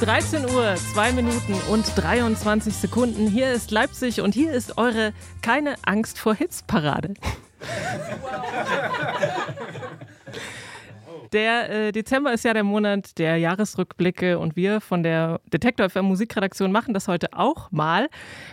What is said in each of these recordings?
13 Uhr, 2 Minuten und 23 Sekunden. Hier ist Leipzig und hier ist eure Keine Angst vor Hits Parade. Der äh, Dezember ist ja der Monat der Jahresrückblicke und wir von der Detektor FM Musikredaktion machen das heute auch mal.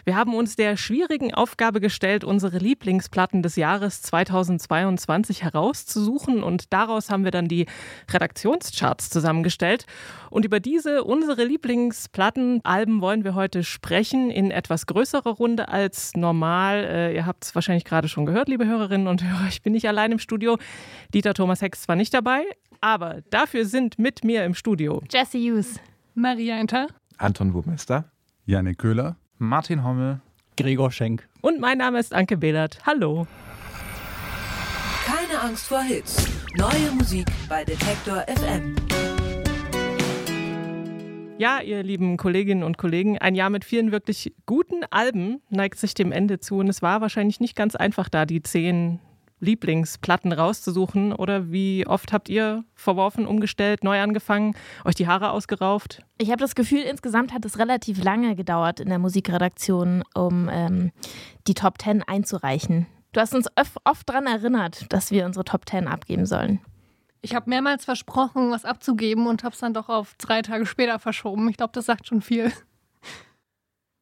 Wir haben uns der schwierigen Aufgabe gestellt, unsere Lieblingsplatten des Jahres 2022 herauszusuchen und daraus haben wir dann die Redaktionscharts zusammengestellt. Und über diese, unsere Lieblingsplattenalben wollen wir heute sprechen in etwas größerer Runde als normal. Äh, ihr habt es wahrscheinlich gerade schon gehört, liebe Hörerinnen und Hörer. Ich bin nicht allein im Studio. Dieter Thomas Hex zwar nicht dabei, aber dafür sind mit mir im Studio Jesse Hughes, Maria Inter, Anton Burmester, Janik Köhler, Martin Hommel, Gregor Schenk. Und mein Name ist Anke Behlert. Hallo. Keine Angst vor Hits. Neue Musik bei Detektor FM. Ja, ihr lieben Kolleginnen und Kollegen, ein Jahr mit vielen wirklich guten Alben neigt sich dem Ende zu und es war wahrscheinlich nicht ganz einfach, da die zehn Lieblingsplatten rauszusuchen. Oder wie oft habt ihr verworfen, umgestellt, neu angefangen, euch die Haare ausgerauft? Ich habe das Gefühl, insgesamt hat es relativ lange gedauert in der Musikredaktion, um ähm, die Top Ten einzureichen. Du hast uns oft daran erinnert, dass wir unsere Top Ten abgeben sollen. Ich habe mehrmals versprochen, was abzugeben und habe es dann doch auf drei Tage später verschoben. Ich glaube, das sagt schon viel.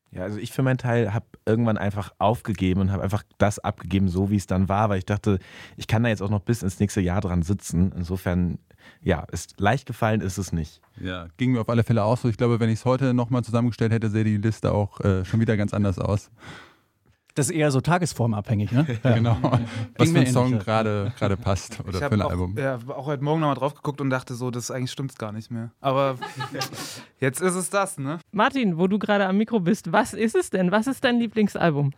Ja, also ich für meinen Teil habe irgendwann einfach aufgegeben und habe einfach das abgegeben, so wie es dann war, weil ich dachte, ich kann da jetzt auch noch bis ins nächste Jahr dran sitzen. Insofern, ja, ist leicht gefallen ist es nicht. Ja, ging mir auf alle Fälle auch so. Ich glaube, wenn ich es heute nochmal zusammengestellt hätte, sähe die Liste auch äh, schon wieder ganz anders aus. Das ist eher so tagesformabhängig, ne? Ja, genau. Was für ein Song gerade passt oder für ein auch, Album. Ja, auch heute Morgen nochmal drauf geguckt und dachte so, das eigentlich stimmt gar nicht mehr. Aber jetzt ist es das, ne? Martin, wo du gerade am Mikro bist, was ist es denn? Was ist dein Lieblingsalbum?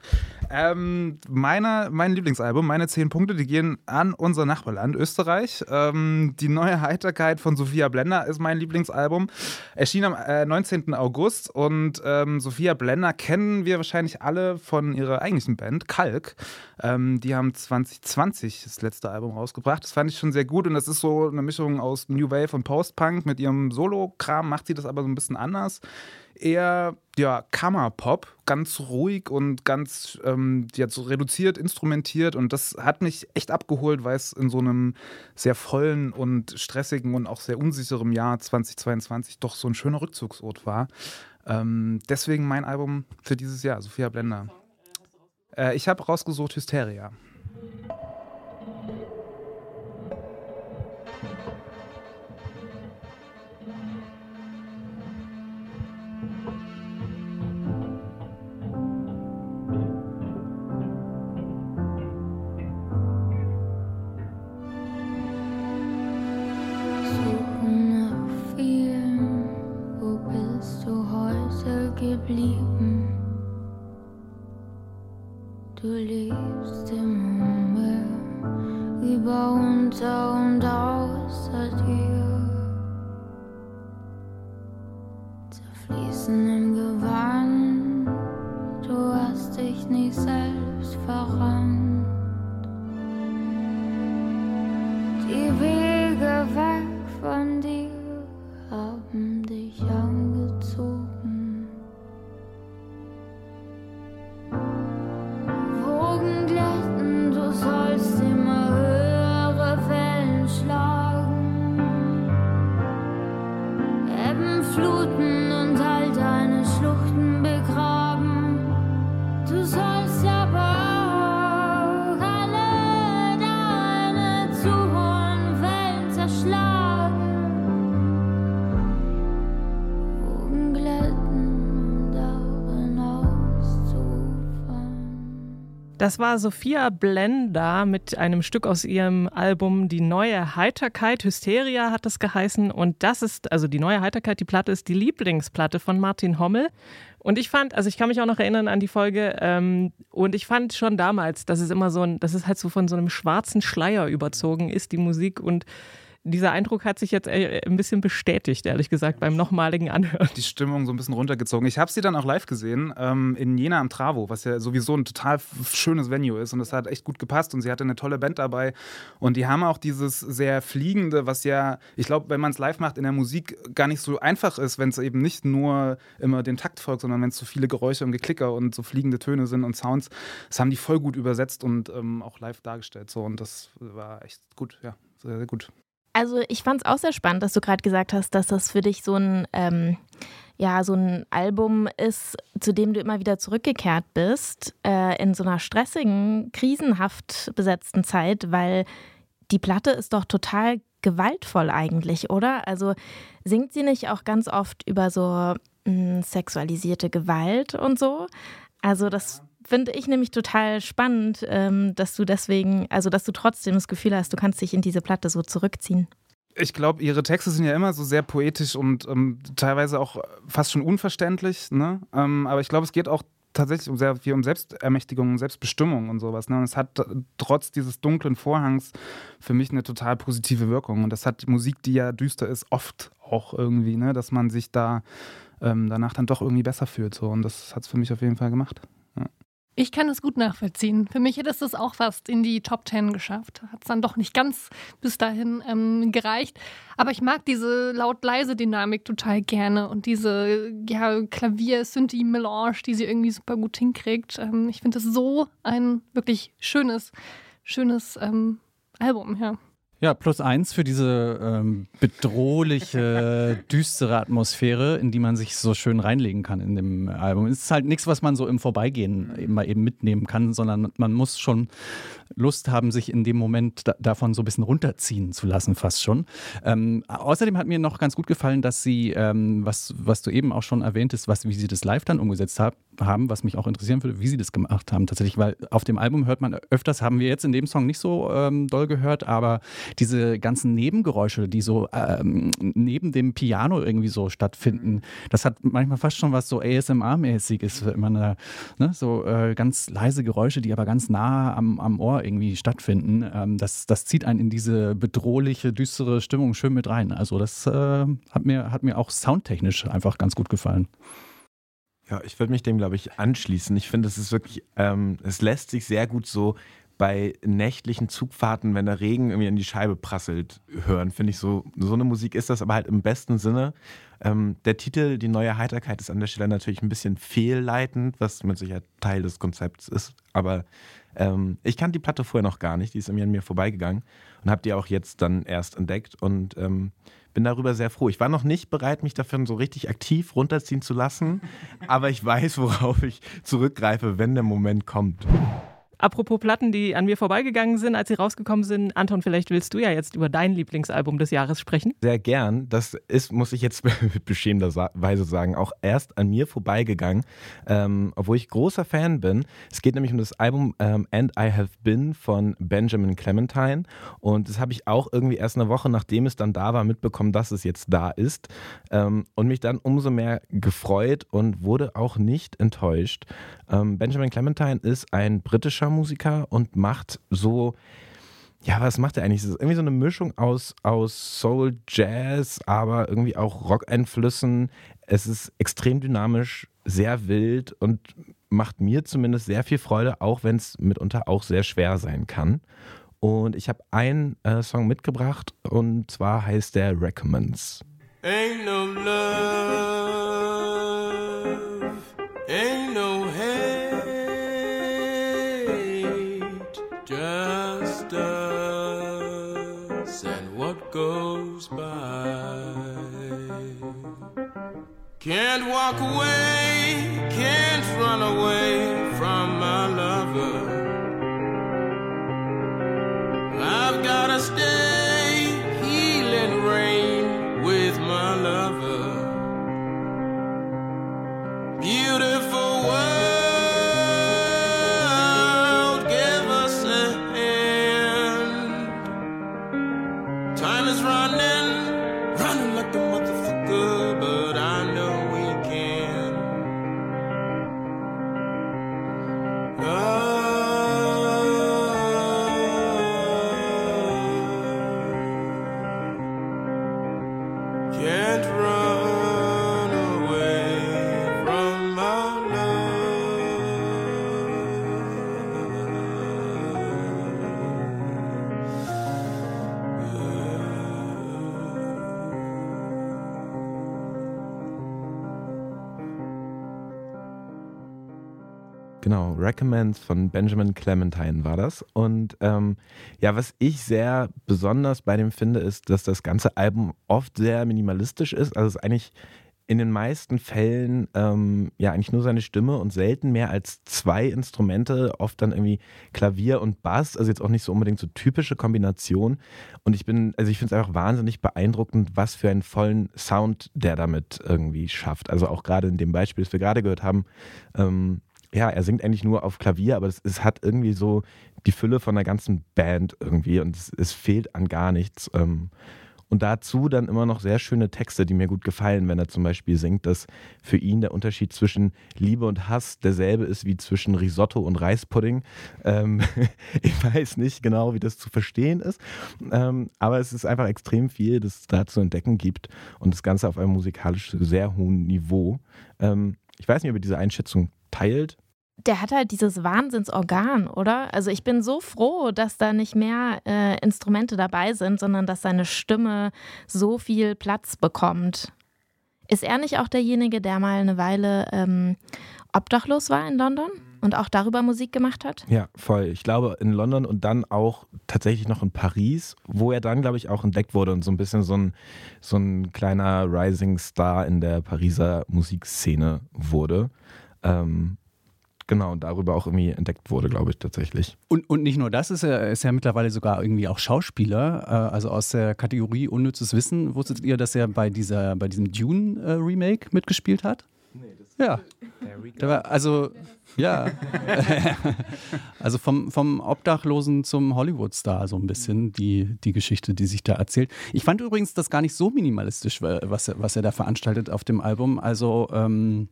Ähm, meine, mein Lieblingsalbum, meine zehn Punkte, die gehen an unser Nachbarland Österreich. Ähm, die neue Heiterkeit von Sophia Blender ist mein Lieblingsalbum. Erschien am äh, 19. August und ähm, Sophia Blender kennen wir wahrscheinlich alle von ihrer eigentlichen Band, Kalk. Ähm, die haben 2020 das letzte Album rausgebracht. Das fand ich schon sehr gut und das ist so eine Mischung aus New Wave und Post-Punk. Mit ihrem Solo-Kram macht sie das aber so ein bisschen anders. Eher ja, Kammerpop, ganz ruhig und ganz ähm, ja, so reduziert, instrumentiert. Und das hat mich echt abgeholt, weil es in so einem sehr vollen und stressigen und auch sehr unsicheren Jahr 2022 doch so ein schöner Rückzugsort war. Ähm, deswegen mein Album für dieses Jahr, Sophia Blender. Äh, ich habe rausgesucht Hysteria. Das war Sophia Blender mit einem Stück aus ihrem Album Die neue Heiterkeit. Hysteria hat es geheißen. Und das ist, also die neue Heiterkeit, die Platte ist die Lieblingsplatte von Martin Hommel. Und ich fand, also ich kann mich auch noch erinnern an die Folge, ähm, und ich fand schon damals, dass es immer so ein, dass es halt so von so einem schwarzen Schleier überzogen ist, die Musik. Und dieser Eindruck hat sich jetzt äh, ein bisschen bestätigt, ehrlich gesagt, beim nochmaligen Anhören. Die Stimmung so ein bisschen runtergezogen. Ich habe sie dann auch live gesehen ähm, in Jena am Travo, was ja sowieso ein total schönes Venue ist und das hat echt gut gepasst und sie hatte eine tolle Band dabei und die haben auch dieses sehr fliegende, was ja, ich glaube, wenn man es live macht in der Musik gar nicht so einfach ist, wenn es eben nicht nur immer dem Takt folgt, sondern wenn es so viele Geräusche und Geklicker und so fliegende Töne sind und Sounds. Das haben die voll gut übersetzt und ähm, auch live dargestellt so und das war echt gut, ja, sehr, sehr gut. Also ich fand es auch sehr spannend, dass du gerade gesagt hast, dass das für dich so ein, ähm, ja, so ein Album ist, zu dem du immer wieder zurückgekehrt bist, äh, in so einer stressigen, krisenhaft besetzten Zeit, weil die Platte ist doch total gewaltvoll eigentlich, oder? Also singt sie nicht auch ganz oft über so mh, sexualisierte Gewalt und so? Also das finde ich nämlich total spannend, ähm, dass du deswegen, also dass du trotzdem das Gefühl hast, du kannst dich in diese Platte so zurückziehen. Ich glaube, ihre Texte sind ja immer so sehr poetisch und ähm, teilweise auch fast schon unverständlich. Ne? Ähm, aber ich glaube, es geht auch tatsächlich um sehr viel um Selbstermächtigung und Selbstbestimmung und sowas. Ne? Und es hat trotz dieses dunklen Vorhangs für mich eine total positive Wirkung. Und das hat Musik, die ja düster ist, oft auch irgendwie, ne? dass man sich da ähm, danach dann doch irgendwie besser fühlt. So. Und das hat es für mich auf jeden Fall gemacht. Ich kann es gut nachvollziehen. Für mich hätte es das auch fast in die Top Ten geschafft. Hat es dann doch nicht ganz bis dahin ähm, gereicht. Aber ich mag diese laut-leise-Dynamik total gerne und diese ja, Klavier-Synthi-Melange, die sie irgendwie super gut hinkriegt. Ähm, ich finde das so ein wirklich schönes, schönes ähm, Album, ja. Ja, plus eins für diese ähm, bedrohliche, düstere Atmosphäre, in die man sich so schön reinlegen kann in dem Album. Es ist halt nichts, was man so im Vorbeigehen eben mal eben mitnehmen kann, sondern man muss schon Lust haben, sich in dem Moment da, davon so ein bisschen runterziehen zu lassen, fast schon. Ähm, außerdem hat mir noch ganz gut gefallen, dass sie, ähm, was, was du eben auch schon erwähntest, was, wie sie das live dann umgesetzt hab, haben, was mich auch interessieren würde, wie sie das gemacht haben tatsächlich, weil auf dem Album hört man öfters, haben wir jetzt in dem Song nicht so ähm, doll gehört, aber diese ganzen Nebengeräusche, die so ähm, neben dem Piano irgendwie so stattfinden, das hat manchmal fast schon was so ASMR-mäßiges, man da, ne, so äh, ganz leise Geräusche, die aber ganz nah am, am Ohr irgendwie stattfinden. Ähm, das, das zieht einen in diese bedrohliche, düstere Stimmung schön mit rein. Also das äh, hat, mir, hat mir auch soundtechnisch einfach ganz gut gefallen. Ich würde mich dem, glaube ich, anschließen. Ich finde, es ist wirklich, ähm, es lässt sich sehr gut so bei nächtlichen Zugfahrten, wenn der Regen irgendwie in die Scheibe prasselt, hören. Finde ich so, so eine Musik ist das, aber halt im besten Sinne. Ähm, der Titel, die neue Heiterkeit, ist an der Stelle natürlich ein bisschen fehlleitend, was mit Sicherheit Teil des Konzepts ist. Aber ähm, ich kannte die Platte vorher noch gar nicht, die ist irgendwie an mir vorbeigegangen und habe die auch jetzt dann erst entdeckt und ähm, bin darüber sehr froh. Ich war noch nicht bereit, mich dafür so richtig aktiv runterziehen zu lassen, aber ich weiß, worauf ich zurückgreife, wenn der Moment kommt. Apropos Platten, die an mir vorbeigegangen sind, als sie rausgekommen sind. Anton, vielleicht willst du ja jetzt über dein Lieblingsalbum des Jahres sprechen. Sehr gern. Das ist, muss ich jetzt mit beschämender Weise sagen, auch erst an mir vorbeigegangen, ähm, obwohl ich großer Fan bin. Es geht nämlich um das Album ähm, And I Have Been von Benjamin Clementine. Und das habe ich auch irgendwie erst eine Woche, nachdem es dann da war, mitbekommen, dass es jetzt da ist. Ähm, und mich dann umso mehr gefreut und wurde auch nicht enttäuscht. Ähm, Benjamin Clementine ist ein britischer Musiker und macht so, ja, was macht er eigentlich? Es ist irgendwie so eine Mischung aus, aus Soul, Jazz, aber irgendwie auch Rock-Einflüssen. Es ist extrem dynamisch, sehr wild und macht mir zumindest sehr viel Freude, auch wenn es mitunter auch sehr schwer sein kann. Und ich habe einen äh, Song mitgebracht und zwar heißt der Recommends. Ain't no love, ain't no goes by. Can't walk away, can't run away from my lover. Recommends von Benjamin Clementine war das. Und ähm, ja, was ich sehr besonders bei dem finde, ist, dass das ganze Album oft sehr minimalistisch ist. Also es ist eigentlich in den meisten Fällen ähm, ja eigentlich nur seine Stimme und selten mehr als zwei Instrumente, oft dann irgendwie Klavier und Bass, also jetzt auch nicht so unbedingt so typische Kombination. Und ich bin, also ich finde es einfach wahnsinnig beeindruckend, was für einen vollen Sound der damit irgendwie schafft. Also auch gerade in dem Beispiel, das wir gerade gehört haben, ähm, ja, er singt eigentlich nur auf Klavier, aber es, es, hat irgendwie so die Fülle von einer ganzen Band irgendwie und es, es fehlt an gar nichts. Ähm, und dazu dann immer noch sehr schöne Texte, die mir gut gefallen, wenn er zum Beispiel singt, dass für ihn der Unterschied zwischen Liebe und Hass derselbe ist wie zwischen Risotto und Reispudding. Ähm, ich weiß nicht genau, wie das zu verstehen ist, ähm, aber es ist einfach extrem viel, das es da zu entdecken gibt und das Ganze auf einem musikalisch sehr hohen Niveau. Ähm, ich weiß nicht, ob ihr diese Einschätzung teilt der hat halt dieses Wahnsinnsorgan, oder? Also ich bin so froh, dass da nicht mehr äh, Instrumente dabei sind, sondern dass seine Stimme so viel Platz bekommt. Ist er nicht auch derjenige, der mal eine Weile ähm, obdachlos war in London und auch darüber Musik gemacht hat? Ja, voll. Ich glaube in London und dann auch tatsächlich noch in Paris, wo er dann, glaube ich, auch entdeckt wurde und so ein bisschen so ein, so ein kleiner Rising Star in der Pariser Musikszene wurde. Ähm, Genau, und darüber auch irgendwie entdeckt wurde, glaube ich, tatsächlich. Und, und nicht nur das, ist er ist ja mittlerweile sogar irgendwie auch Schauspieler. Äh, also aus der Kategorie Unnützes Wissen. Wusstet ihr, dass er bei, dieser, bei diesem Dune-Remake äh, mitgespielt hat? Nee, das ja. Der war, also, ja. also vom, vom Obdachlosen zum Hollywood-Star so ein bisschen die, die Geschichte, die sich da erzählt. Ich fand übrigens das gar nicht so minimalistisch, was, was er da veranstaltet auf dem Album. Also, ähm,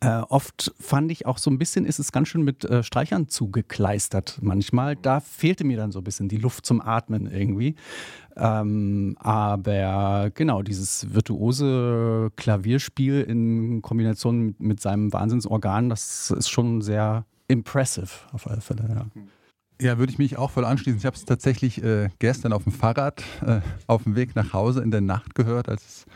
äh, oft fand ich auch so ein bisschen, ist es ganz schön mit äh, Streichern zugekleistert manchmal. Da fehlte mir dann so ein bisschen die Luft zum Atmen irgendwie. Ähm, aber genau, dieses virtuose Klavierspiel in Kombination mit, mit, seinem Wahnsinnsorgan, das ist schon sehr impressive auf alle Fälle. Ja. Ja, würde ich mich auch voll anschließen. Ich habe es tatsächlich äh, gestern auf dem Fahrrad äh, auf dem Weg nach Hause in der Nacht gehört, als es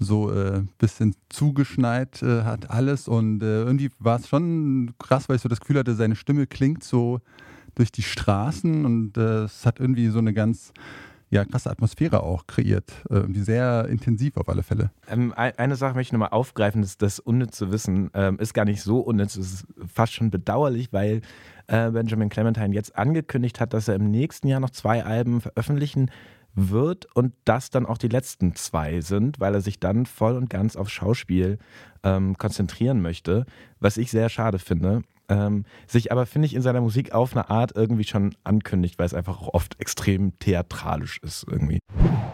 so ein äh, bisschen zugeschneit äh, hat alles und äh, irgendwie war es schon krass, weil ich so das Gefühl hatte, seine Stimme klingt so durch die Straßen und äh, es hat irgendwie so eine ganz ja, krasse Atmosphäre auch kreiert. Irgendwie sehr intensiv auf alle Fälle. Ähm, eine Sache möchte ich nochmal aufgreifen, das, das unnütze Wissen ähm, ist gar nicht so unnütz, es ist fast schon bedauerlich, weil äh, Benjamin Clementine jetzt angekündigt hat, dass er im nächsten Jahr noch zwei Alben veröffentlichen wird und das dann auch die letzten zwei sind, weil er sich dann voll und ganz aufs Schauspiel ähm, konzentrieren möchte, was ich sehr schade finde. Ähm, sich aber, finde ich, in seiner Musik auf eine Art irgendwie schon ankündigt, weil es einfach auch oft extrem theatralisch ist irgendwie.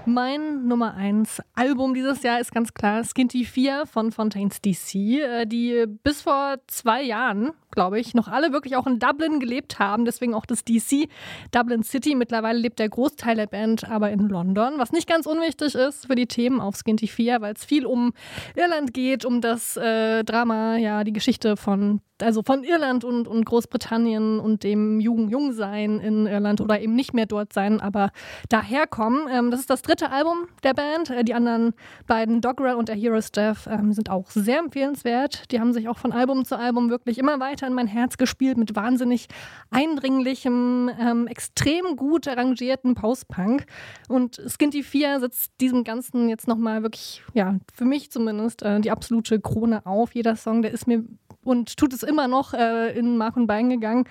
Mein Nummer 1 Album dieses Jahr ist ganz klar Skinty 4 von Fontaines DC, äh, die bis vor zwei Jahren glaube ich, noch alle wirklich auch in Dublin gelebt haben. Deswegen auch das DC, Dublin City. Mittlerweile lebt der Großteil der Band aber in London, was nicht ganz unwichtig ist für die Themen auf Skinty 4, weil es viel um Irland geht, um das äh, Drama, ja, die Geschichte von also von Irland und, und Großbritannien und dem Jung Jungsein in Irland oder eben nicht mehr dort sein, aber daherkommen. Ähm, das ist das dritte Album der Band. Äh, die anderen beiden, Doggerel und der Hero's Death, ähm, sind auch sehr empfehlenswert. Die haben sich auch von Album zu Album wirklich immer weiter in mein Herz gespielt mit wahnsinnig eindringlichem, ähm, extrem gut arrangierten Post-Punk. Und Skinty 4 setzt diesem Ganzen jetzt nochmal wirklich, ja, für mich zumindest, äh, die absolute Krone auf. Jeder Song, der ist mir und tut es immer noch äh, in Mark und Bein gegangen.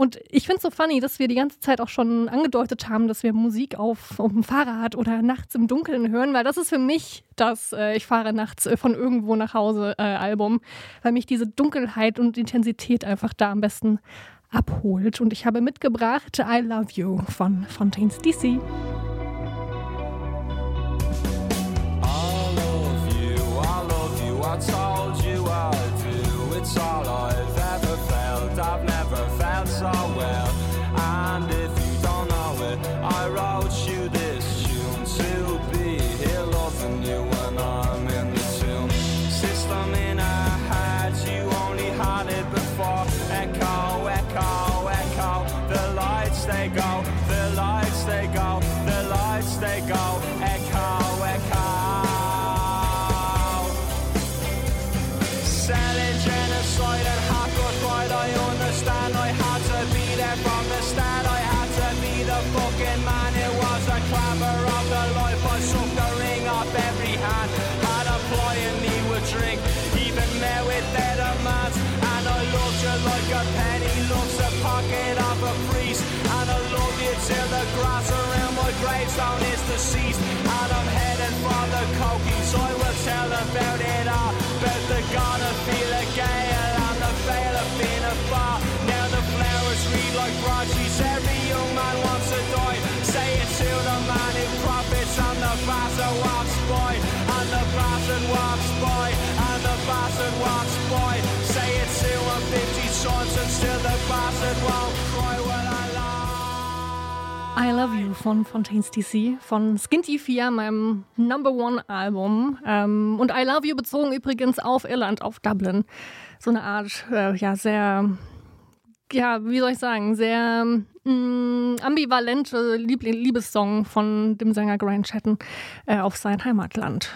Und ich finde es so funny, dass wir die ganze Zeit auch schon angedeutet haben, dass wir Musik auf, auf dem Fahrrad oder nachts im Dunkeln hören, weil das ist für mich das äh, Ich fahre nachts äh, von irgendwo nach Hause äh, Album, weil mich diese Dunkelheit und Intensität einfach da am besten abholt. Und ich habe mitgebracht I Love You von Fontaines DC. Stone is deceased. And I'm heading for the coking So I will tell about it all About the God of Fela Gale And the veil of being a bar Now the flowers read like broadsheets Every young man wants to die. Say it to the man in profits And the bastard walks boy And the bastard walks boy And the bastard walks boy. Say it to him 50 sons, And still the bastard won't I Love You von Fontaines DC, von Skinty 4, meinem Number One Album. Ähm, und I Love You bezogen übrigens auf Irland, auf Dublin. So eine Art, äh, ja, sehr, ja, wie soll ich sagen, sehr mh, ambivalente Liebl Liebessong von dem Sänger Grant Chatton äh, auf sein Heimatland.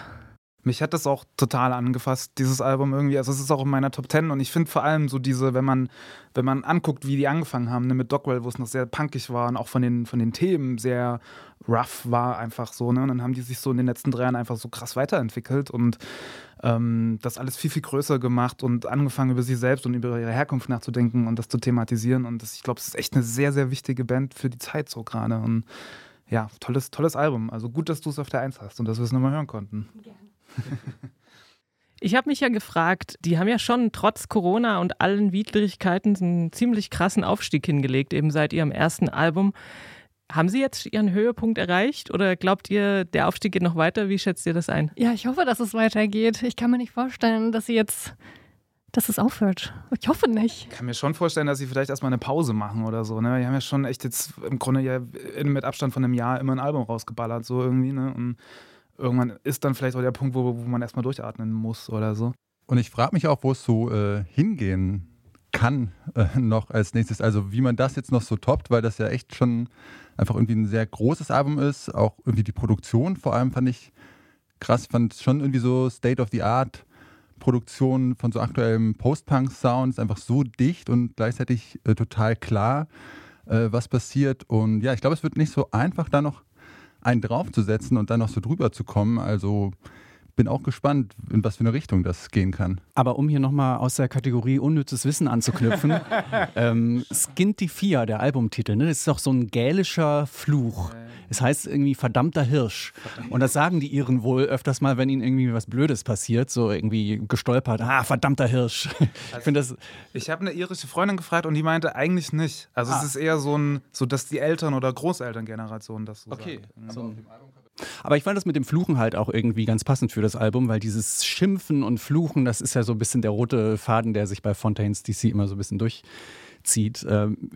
Mich hat das auch total angefasst, dieses Album irgendwie. Also es ist auch in meiner Top Ten und ich finde vor allem so diese, wenn man, wenn man anguckt, wie die angefangen haben, ne, mit Dogwell, wo es noch sehr punkig war und auch von den, von den Themen sehr rough war, einfach so, ne? Und dann haben die sich so in den letzten drei Jahren einfach so krass weiterentwickelt und ähm, das alles viel, viel größer gemacht und angefangen über sie selbst und über ihre Herkunft nachzudenken und das zu thematisieren. Und das, ich glaube, es ist echt eine sehr, sehr wichtige Band für die Zeit so gerade. Und ja, tolles, tolles Album. Also gut, dass du es auf der Eins hast und dass wir es nochmal hören konnten. Ich habe mich ja gefragt, die haben ja schon trotz Corona und allen Widrigkeiten einen ziemlich krassen Aufstieg hingelegt, eben seit ihrem ersten Album. Haben Sie jetzt Ihren Höhepunkt erreicht oder glaubt ihr, der Aufstieg geht noch weiter? Wie schätzt ihr das ein? Ja, ich hoffe, dass es weitergeht. Ich kann mir nicht vorstellen, dass sie jetzt, dass es aufhört. Ich hoffe nicht. Ich kann mir schon vorstellen, dass sie vielleicht erstmal eine Pause machen oder so. Ne? Die haben ja schon echt jetzt im Grunde ja mit Abstand von einem Jahr immer ein Album rausgeballert, so irgendwie. Ne? Und irgendwann ist dann vielleicht auch der Punkt, wo, wo man erstmal durchatmen muss oder so. Und ich frage mich auch, wo es so äh, hingehen kann äh, noch als nächstes. Also wie man das jetzt noch so toppt, weil das ja echt schon einfach irgendwie ein sehr großes Album ist. Auch irgendwie die Produktion vor allem fand ich krass. Fand schon irgendwie so State of the Art. Produktion von so aktuellem Post-Punk-Sound ist einfach so dicht und gleichzeitig äh, total klar, äh, was passiert. Und ja, ich glaube, es wird nicht so einfach, da noch einen draufzusetzen und dann noch so drüber zu kommen. Also bin auch gespannt, in was für eine Richtung das gehen kann. Aber um hier nochmal aus der Kategorie unnützes Wissen anzuknüpfen, ähm, Skintifia, der Albumtitel, ne, das ist doch so ein gälischer Fluch. Es heißt irgendwie verdammter Hirsch. Und das sagen die Iren wohl öfters mal, wenn ihnen irgendwie was Blödes passiert, so irgendwie gestolpert. Ah, verdammter Hirsch. Ich finde das. Ich habe eine irische Freundin gefragt und die meinte eigentlich nicht. Also Ah. es ist eher so ein, so dass die Eltern- oder Großelterngeneration das so Okay. sagt. So Aber ich fand das mit dem Fluchen halt auch irgendwie ganz passend für das Album, weil dieses Schimpfen und Fluchen, das ist ja so ein bisschen der rote Faden, der sich bei Fontaines DC immer so ein bisschen durchzieht. Ähm,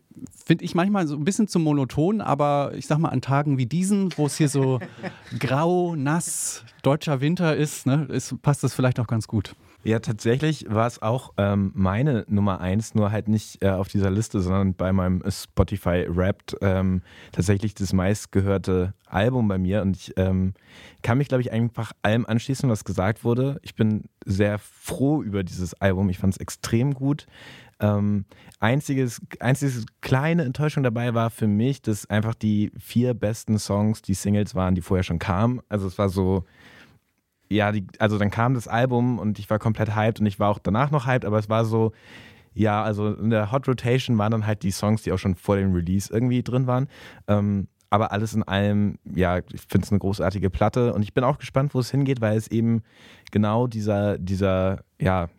Finde ich manchmal so ein bisschen zu monoton, aber ich sag mal, an Tagen wie diesen, wo es hier so grau, nass, deutscher Winter ist, ne, ist passt das vielleicht auch ganz gut. Ja, tatsächlich war es auch ähm, meine Nummer eins, nur halt nicht äh, auf dieser Liste, sondern bei meinem Spotify Wrapped ähm, tatsächlich das meistgehörte Album bei mir. Und ich ähm, kann mich, glaube ich, einfach allem anschließen, was gesagt wurde. Ich bin sehr froh über dieses Album. Ich fand es extrem gut. Ähm, einziges, einziges kleine Enttäuschung dabei war für mich, dass einfach die vier besten Songs die Singles waren, die vorher schon kamen. Also es war so, ja, die, also dann kam das Album und ich war komplett hyped und ich war auch danach noch hyped, aber es war so, ja, also in der Hot Rotation waren dann halt die Songs, die auch schon vor dem Release irgendwie drin waren. Ähm, aber alles in allem, ja, ich finde es eine großartige Platte und ich bin auch gespannt, wo es hingeht, weil es eben genau dieser, dieser, ja,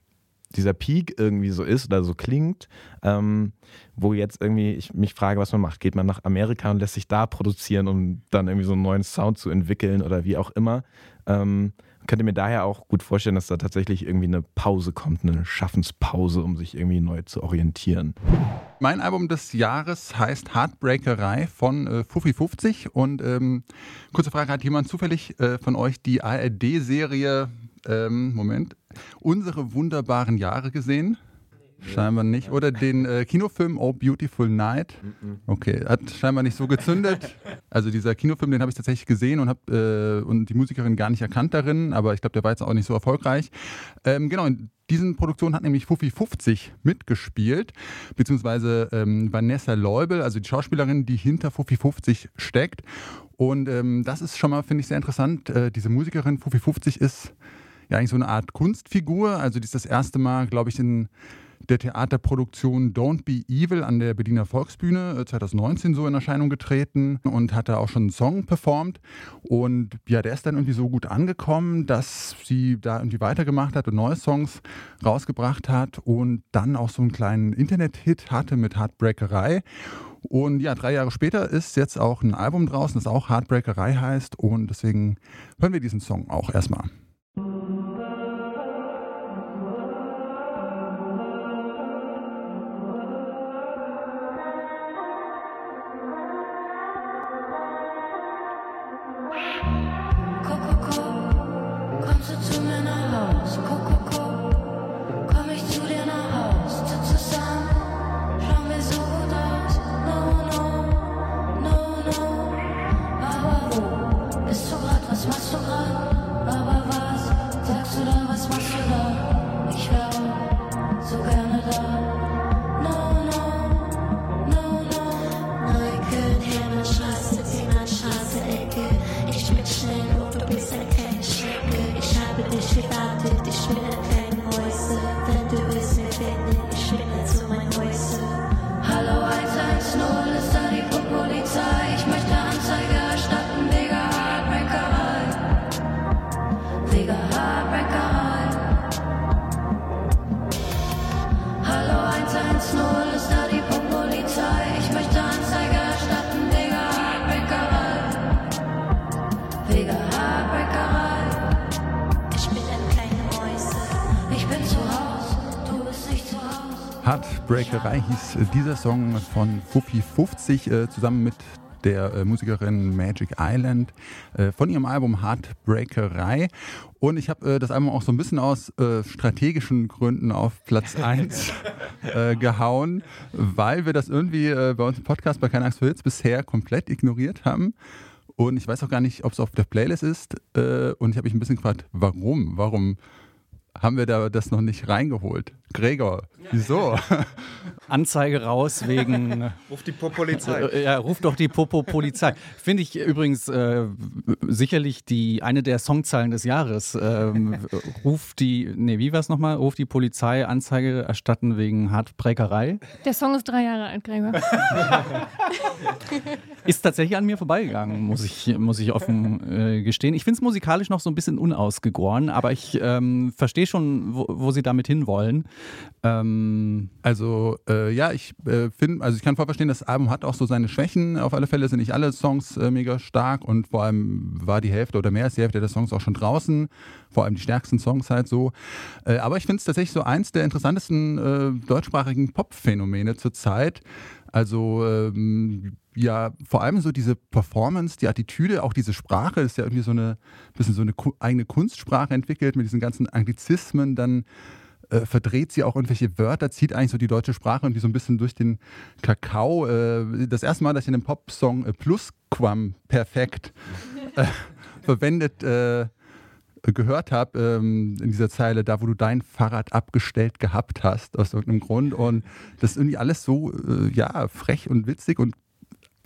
dieser Peak irgendwie so ist oder so klingt, ähm, wo jetzt irgendwie ich mich frage, was man macht. Geht man nach Amerika und lässt sich da produzieren, um dann irgendwie so einen neuen Sound zu entwickeln oder wie auch immer? Ähm, könnte mir daher auch gut vorstellen, dass da tatsächlich irgendwie eine Pause kommt, eine Schaffenspause, um sich irgendwie neu zu orientieren. Mein Album des Jahres heißt Heartbreakerei von äh, Fuffi 50 und ähm, kurze Frage, hat jemand zufällig äh, von euch die ARD-Serie, ähm, Moment, Unsere wunderbaren Jahre gesehen? Scheinbar nicht. Oder den äh, Kinofilm Oh Beautiful Night. Okay, hat scheinbar nicht so gezündet. Also dieser Kinofilm, den habe ich tatsächlich gesehen und habe äh, und die Musikerin gar nicht erkannt darin, aber ich glaube, der war jetzt auch nicht so erfolgreich. Ähm, genau, in diesen Produktionen hat nämlich Fuffi 50 mitgespielt, beziehungsweise ähm, Vanessa Leubel, also die Schauspielerin, die hinter Fuffi 50 steckt. Und ähm, das ist schon mal, finde ich, sehr interessant. Äh, diese Musikerin Fuffi 50 ist ja eigentlich so eine Art Kunstfigur. Also die ist das erste Mal, glaube ich, in der Theaterproduktion Don't Be Evil an der Berliner Volksbühne äh, 2019 so in Erscheinung getreten und hat da auch schon einen Song performt. Und ja, der ist dann irgendwie so gut angekommen, dass sie da irgendwie weitergemacht hat und neue Songs rausgebracht hat und dann auch so einen kleinen Internet-Hit hatte mit Heartbreakerei. Und ja, drei Jahre später ist jetzt auch ein Album draußen, das auch Heartbreakerei heißt. Und deswegen hören wir diesen Song auch erstmal. Heartbreakerei hieß dieser Song von Fuffi 50 äh, zusammen mit der äh, Musikerin Magic Island äh, von ihrem Album Heartbreakerei. Und ich habe äh, das Album auch so ein bisschen aus äh, strategischen Gründen auf Platz 1 äh, gehauen, weil wir das irgendwie bei uns im Podcast bei Keine Angst vor Hits bisher komplett ignoriert haben. Und ich weiß auch gar nicht, ob es auf der Playlist ist. Und ich habe mich ein bisschen gefragt, warum? Warum haben wir da das noch nicht reingeholt? Gregor, wieso? Anzeige raus wegen. Ruf die Polizei. Äh, Ja, ruf doch die Popo-Polizei. Finde ich übrigens äh, sicherlich die eine der Songzeilen des Jahres. Ähm, ruf die, nee, wie war es nochmal? Ruf die Polizei, Anzeige erstatten wegen Hartbrecherei. Der Song ist drei Jahre alt, Gregor. Ist tatsächlich an mir vorbeigegangen, muss ich, muss ich offen äh, gestehen. Ich finde es musikalisch noch so ein bisschen unausgegoren, aber ich ähm, verstehe schon, wo, wo sie damit hinwollen. Ähm, Also äh, ja, ich äh, finde, also ich kann voll verstehen, das Album hat auch so seine Schwächen. Auf alle Fälle sind nicht alle Songs äh, mega stark und vor allem war die Hälfte oder mehr als die Hälfte der Songs auch schon draußen. Vor allem die stärksten Songs halt so. Äh, aber ich finde es tatsächlich so eins der interessantesten äh, deutschsprachigen Pop-Phänomene zurzeit. Also ähm, ja, vor allem so diese Performance, die Attitüde, auch diese Sprache, ist ja irgendwie so eine bisschen so eine eigene Kunstsprache entwickelt mit diesen ganzen Anglizismen, dann äh, verdreht sie auch irgendwelche Wörter, zieht eigentlich so die deutsche Sprache irgendwie so ein bisschen durch den Kakao. Äh, das erste Mal, dass ich in einem Popsong äh, Plusquam perfekt äh, verwendet äh, gehört habe, ähm, in dieser Zeile, da wo du dein Fahrrad abgestellt gehabt hast, aus irgendeinem Grund. Und das ist irgendwie alles so, äh, ja, frech und witzig und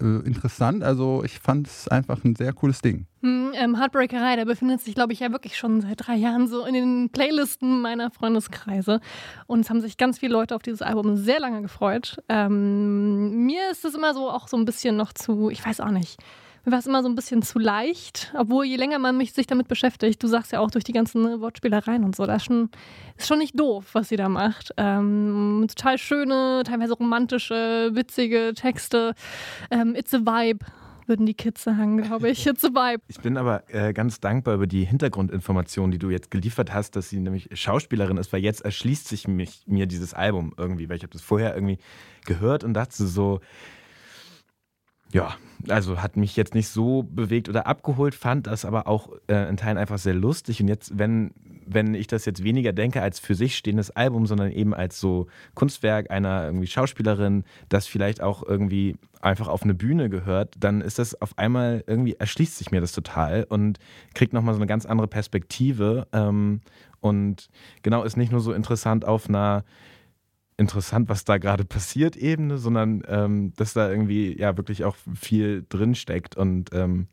äh, interessant. Also ich fand es einfach ein sehr cooles Ding. Hm, ähm, Heartbreakerei, der befindet sich, glaube ich, ja wirklich schon seit drei Jahren so in den Playlisten meiner Freundeskreise. Und es haben sich ganz viele Leute auf dieses Album sehr lange gefreut. Ähm, mir ist es immer so auch so ein bisschen noch zu, ich weiß auch nicht. Mir war es immer so ein bisschen zu leicht, obwohl je länger man sich damit beschäftigt, du sagst ja auch durch die ganzen Wortspielereien und so, das ist schon, ist schon nicht doof, was sie da macht. Ähm, total schöne, teilweise romantische, witzige Texte. Ähm, It's a Vibe, würden die Kids sagen, glaube ich. It's a Vibe. Ich bin aber äh, ganz dankbar über die Hintergrundinformationen, die du jetzt geliefert hast, dass sie nämlich Schauspielerin ist, weil jetzt erschließt sich mich, mir dieses Album irgendwie, weil ich habe das vorher irgendwie gehört und dachte so, ja, also hat mich jetzt nicht so bewegt oder abgeholt, fand das aber auch äh, in Teilen einfach sehr lustig. Und jetzt, wenn, wenn ich das jetzt weniger denke als für sich stehendes Album, sondern eben als so Kunstwerk einer irgendwie Schauspielerin, das vielleicht auch irgendwie einfach auf eine Bühne gehört, dann ist das auf einmal irgendwie erschließt sich mir das total und kriegt nochmal so eine ganz andere Perspektive. Ähm, und genau ist nicht nur so interessant auf einer interessant, was da gerade passiert, Ebene, sondern ähm, dass da irgendwie ja wirklich auch viel drin steckt und ähm,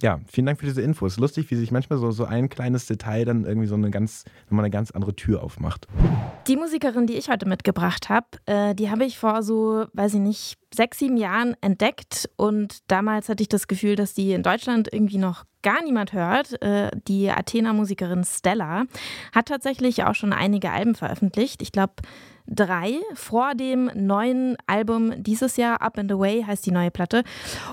ja, vielen Dank für diese Infos. Lustig, wie sich manchmal so, so ein kleines Detail dann irgendwie so eine ganz, nochmal eine ganz andere Tür aufmacht. Die Musikerin, die ich heute mitgebracht habe, äh, die habe ich vor so, weiß ich nicht, sechs, sieben Jahren entdeckt. Und damals hatte ich das Gefühl, dass die in Deutschland irgendwie noch gar niemand hört. Äh, die Athena-Musikerin Stella hat tatsächlich auch schon einige Alben veröffentlicht. Ich glaube, drei vor dem neuen Album dieses Jahr, Up and Away heißt die neue Platte.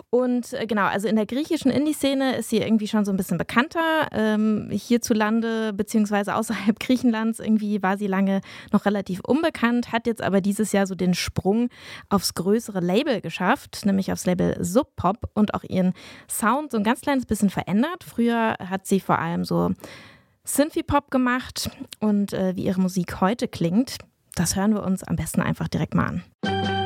Und äh, genau, also in der griechischen Indie-Szene ist sie irgendwie schon so ein bisschen bekannter. Ähm, hierzulande beziehungsweise außerhalb Griechenlands irgendwie war sie lange noch relativ unbekannt, hat jetzt aber dieses Jahr so den Sprung aufs größere Label geschafft, nämlich aufs Label Sub Pop und auch ihren Sound so ein ganz kleines bisschen verändert. Früher hat sie vor allem so Synthie-Pop gemacht und äh, wie ihre Musik heute klingt, das hören wir uns am besten einfach direkt mal an.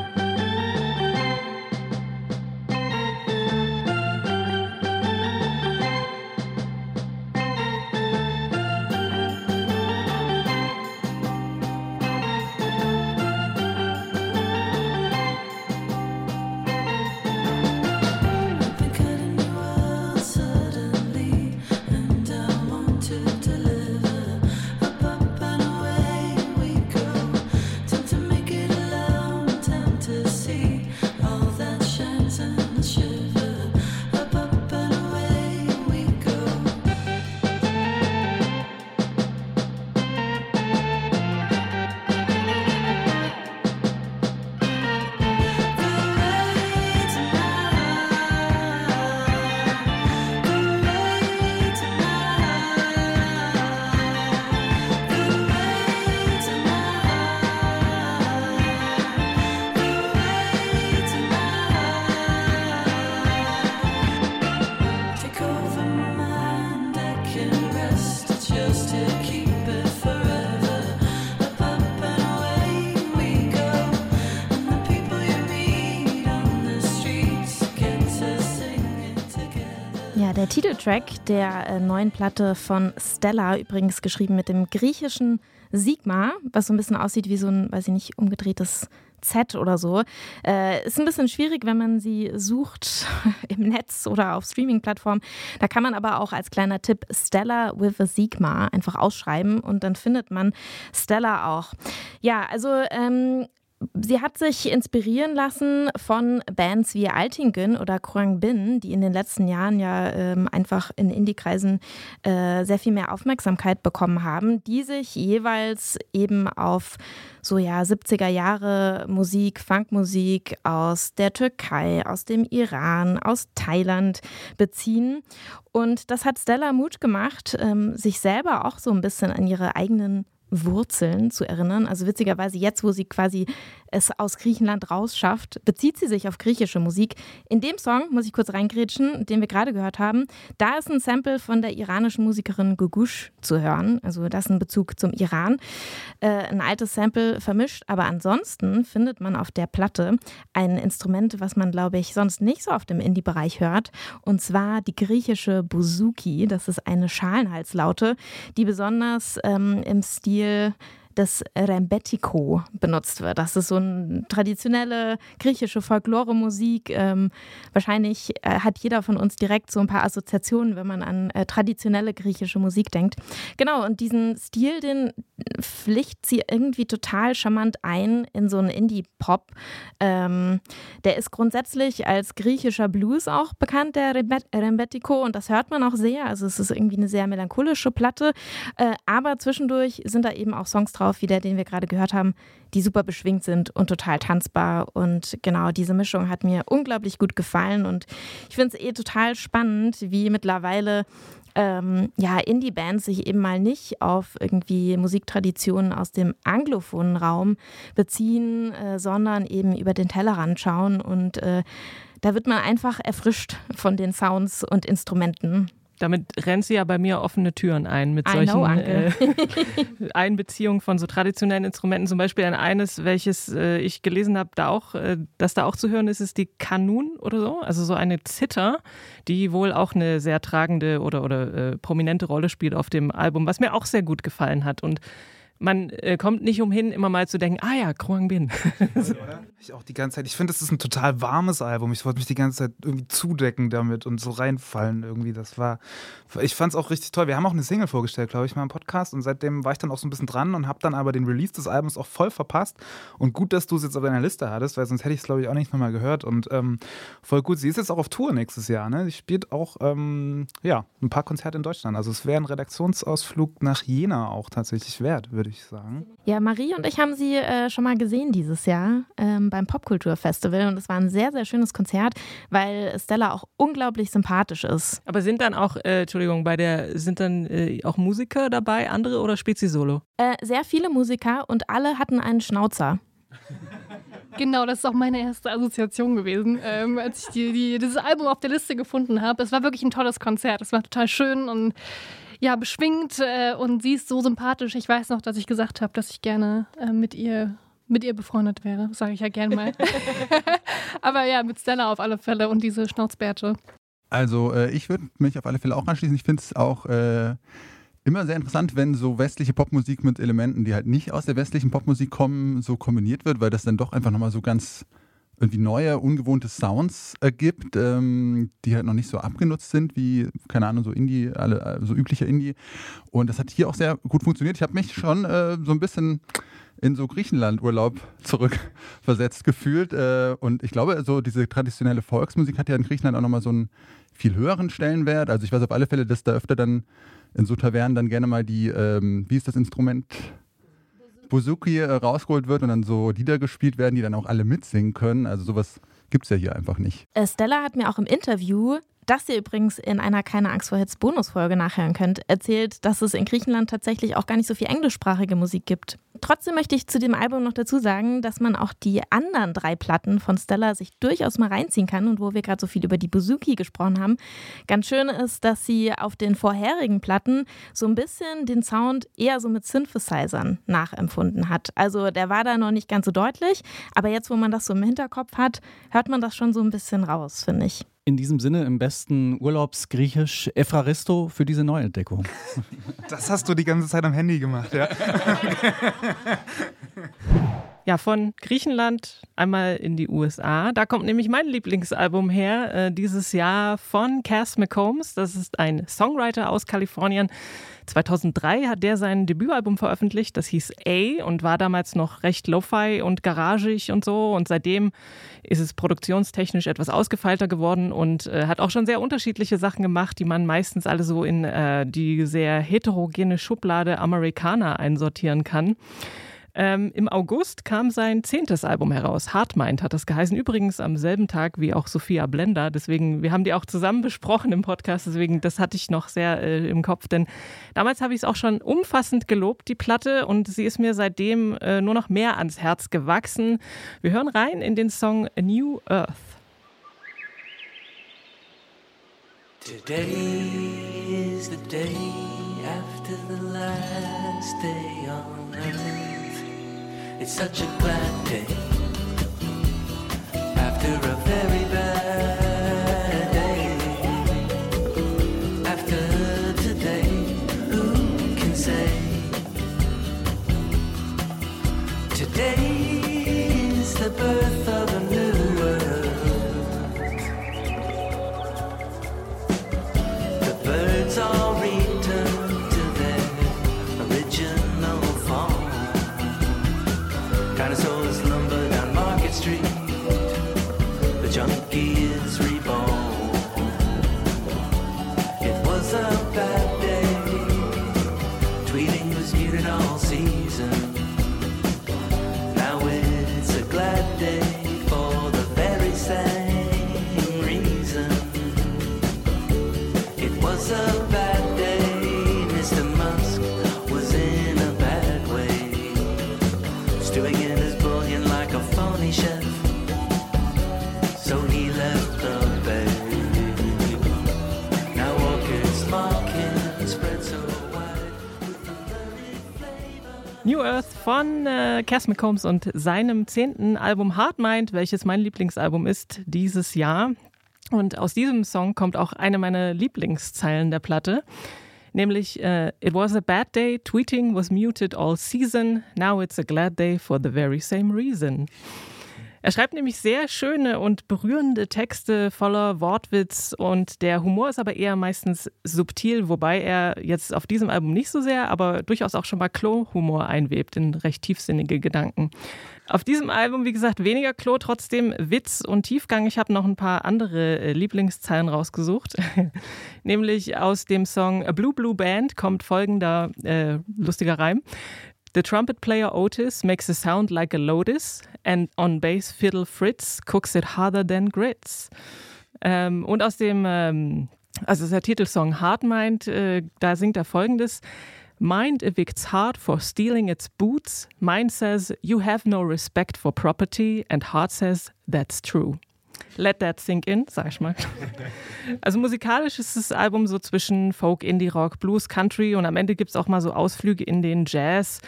Titeltrack der äh, neuen Platte von Stella, übrigens geschrieben mit dem griechischen Sigma, was so ein bisschen aussieht wie so ein, weiß ich nicht, umgedrehtes Z oder so. Äh, ist ein bisschen schwierig, wenn man sie sucht im Netz oder auf Streaming-Plattformen. Da kann man aber auch als kleiner Tipp Stella with a Sigma einfach ausschreiben und dann findet man Stella auch. Ja, also ähm, Sie hat sich inspirieren lassen von Bands wie Altingen oder Krang Bin, die in den letzten Jahren ja ähm, einfach in Indie-Kreisen äh, sehr viel mehr Aufmerksamkeit bekommen haben, die sich jeweils eben auf so ja 70er Jahre Musik, Funkmusik aus der Türkei, aus dem Iran, aus Thailand beziehen. Und das hat Stella Mut gemacht, ähm, sich selber auch so ein bisschen an ihre eigenen Wurzeln zu erinnern. Also witzigerweise jetzt, wo sie quasi es aus Griechenland rausschafft, bezieht sie sich auf griechische Musik. In dem Song, muss ich kurz reingrätschen, den wir gerade gehört haben, da ist ein Sample von der iranischen Musikerin Gugush zu hören. Also das ist ein Bezug zum Iran. Äh, ein altes Sample vermischt, aber ansonsten findet man auf der Platte ein Instrument, was man, glaube ich, sonst nicht so auf dem Indie-Bereich hört. Und zwar die griechische Bouzouki. Das ist eine Schalenhalslaute, die besonders ähm, im Stil des Rembetiko benutzt wird. Das ist so eine traditionelle griechische Folklore-Musik. Ähm, wahrscheinlich äh, hat jeder von uns direkt so ein paar Assoziationen, wenn man an äh, traditionelle griechische Musik denkt. Genau, und diesen Stil, den pflicht sie irgendwie total charmant ein in so einen Indie-Pop. Ähm, der ist grundsätzlich als griechischer Blues auch bekannt, der Rembet Rembetiko, und das hört man auch sehr. Also es ist irgendwie eine sehr melancholische Platte, äh, aber zwischendurch sind da eben auch Songs drauf, wie der, den wir gerade gehört haben, die super beschwingt sind und total tanzbar. Und genau diese Mischung hat mir unglaublich gut gefallen und ich finde es eh total spannend, wie mittlerweile ähm, ja, Indie-Bands sich eben mal nicht auf irgendwie Musiktraditionen aus dem anglophonen Raum beziehen, äh, sondern eben über den Tellerrand schauen. Und äh, da wird man einfach erfrischt von den Sounds und Instrumenten. Damit rennt sie ja bei mir offene Türen ein mit I solchen know, äh. Einbeziehungen von so traditionellen Instrumenten. Zum Beispiel ein eines, welches äh, ich gelesen habe, da auch, äh, das da auch zu hören ist, ist die Kanun oder so. Also so eine Zither, die wohl auch eine sehr tragende oder, oder äh, prominente Rolle spielt auf dem Album, was mir auch sehr gut gefallen hat. Und man äh, kommt nicht umhin, immer mal zu denken, ah ja, Kroang Bin. Ich auch die ganze Zeit. Ich finde, es ist ein total warmes Album. Ich wollte mich die ganze Zeit irgendwie zudecken damit und so reinfallen irgendwie. Das war, ich fand es auch richtig toll. Wir haben auch eine Single vorgestellt, glaube ich, mal im Podcast und seitdem war ich dann auch so ein bisschen dran und habe dann aber den Release des Albums auch voll verpasst. Und gut, dass du es jetzt auf deiner Liste hattest, weil sonst hätte ich es, glaube ich, auch nicht nochmal gehört. Und ähm, voll gut. Sie ist jetzt auch auf Tour nächstes Jahr. Ne? Sie spielt auch ähm, ja, ein paar Konzerte in Deutschland. Also es wäre ein Redaktionsausflug nach Jena auch tatsächlich wert, würde ich sagen. Ja, Marie und ich haben sie äh, schon mal gesehen dieses Jahr ähm, beim Popkulturfestival und es war ein sehr, sehr schönes Konzert, weil Stella auch unglaublich sympathisch ist. Aber sind dann auch, äh, Entschuldigung, bei der, sind dann äh, auch Musiker dabei, andere oder spielt sie solo? Äh, sehr viele Musiker und alle hatten einen Schnauzer. Genau, das ist auch meine erste Assoziation gewesen, ähm, als ich die, die, dieses Album auf der Liste gefunden habe. Es war wirklich ein tolles Konzert. Es war total schön und ja, beschwingt äh, und sie ist so sympathisch. Ich weiß noch, dass ich gesagt habe, dass ich gerne äh, mit ihr mit ihr befreundet wäre, sage ich ja gerne mal. Aber ja, mit Stella auf alle Fälle und diese Schnauzbärte. Also äh, ich würde mich auf alle Fälle auch anschließen. Ich finde es auch äh, immer sehr interessant, wenn so westliche Popmusik mit Elementen, die halt nicht aus der westlichen Popmusik kommen, so kombiniert wird, weil das dann doch einfach nochmal so ganz irgendwie neue, ungewohnte Sounds ergibt, ähm, die halt noch nicht so abgenutzt sind wie, keine Ahnung, so Indie, alle, so üblicher Indie. Und das hat hier auch sehr gut funktioniert. Ich habe mich schon äh, so ein bisschen in so Griechenland-Urlaub zurückversetzt gefühlt. Äh, und ich glaube, so diese traditionelle Volksmusik hat ja in Griechenland auch nochmal so einen viel höheren Stellenwert. Also ich weiß auf alle Fälle, dass da öfter dann in so Tavernen dann gerne mal die, ähm, wie ist das Instrument? Bouzouki äh, rausgeholt wird und dann so Lieder gespielt werden, die dann auch alle mitsingen können. Also sowas gibt es ja hier einfach nicht. Äh, Stella hat mir auch im Interview das ihr übrigens in einer Keine Angst vor Hits Bonusfolge nachhören könnt, erzählt, dass es in Griechenland tatsächlich auch gar nicht so viel englischsprachige Musik gibt. Trotzdem möchte ich zu dem Album noch dazu sagen, dass man auch die anderen drei Platten von Stella sich durchaus mal reinziehen kann und wo wir gerade so viel über die Bouzouki gesprochen haben. Ganz schön ist, dass sie auf den vorherigen Platten so ein bisschen den Sound eher so mit Synthesizern nachempfunden hat. Also der war da noch nicht ganz so deutlich, aber jetzt, wo man das so im Hinterkopf hat, hört man das schon so ein bisschen raus, finde ich. In diesem Sinne im besten Urlaubsgriechisch Epharisto für diese Neuentdeckung. Das hast du die ganze Zeit am Handy gemacht, ja? Ja, von Griechenland einmal in die USA. Da kommt nämlich mein Lieblingsalbum her, äh, dieses Jahr von Cass McCombs. Das ist ein Songwriter aus Kalifornien. 2003 hat der sein Debütalbum veröffentlicht, das hieß A und war damals noch recht lo-fi und garagig und so. Und seitdem ist es produktionstechnisch etwas ausgefeilter geworden und äh, hat auch schon sehr unterschiedliche Sachen gemacht, die man meistens alle so in äh, die sehr heterogene Schublade Amerikaner einsortieren kann. Ähm, Im August kam sein zehntes Album heraus. Hardmind hat das geheißen. Übrigens am selben Tag wie auch Sophia Blender. Deswegen, wir haben die auch zusammen besprochen im Podcast. Deswegen, das hatte ich noch sehr äh, im Kopf. Denn damals habe ich es auch schon umfassend gelobt, die Platte. Und sie ist mir seitdem äh, nur noch mehr ans Herz gewachsen. Wir hören rein in den Song A New Earth. Today is the day after the last day on earth. It's such a glad day. After a very von äh, Cass McCombs und seinem zehnten Album Hardmind, welches mein Lieblingsalbum ist dieses Jahr. Und aus diesem Song kommt auch eine meiner Lieblingszeilen der Platte. nämlich äh, It was a bad day, tweeting was muted all season, now it's a glad day for the very same reason. Er schreibt nämlich sehr schöne und berührende Texte voller Wortwitz und der Humor ist aber eher meistens subtil, wobei er jetzt auf diesem Album nicht so sehr, aber durchaus auch schon mal Klo-Humor einwebt in recht tiefsinnige Gedanken. Auf diesem Album, wie gesagt, weniger Klo, trotzdem Witz und Tiefgang. Ich habe noch ein paar andere äh, Lieblingszeilen rausgesucht. Nämlich aus dem Song A Blue Blue Band kommt folgender äh, lustiger Reim. The trumpet player Otis makes a sound like a lotus, and on bass fiddle Fritz cooks it harder than grits. Ähm, und aus dem, ähm, also der Titelsong Heart Mind, äh, da singt er folgendes. Mind evicts heart for stealing its boots. Mind says you have no respect for property, and heart says that's true. Let that sink in, sag ich mal. Also musikalisch ist das Album so zwischen Folk, Indie, Rock, Blues, Country und am Ende gibt es auch mal so Ausflüge in den Jazz.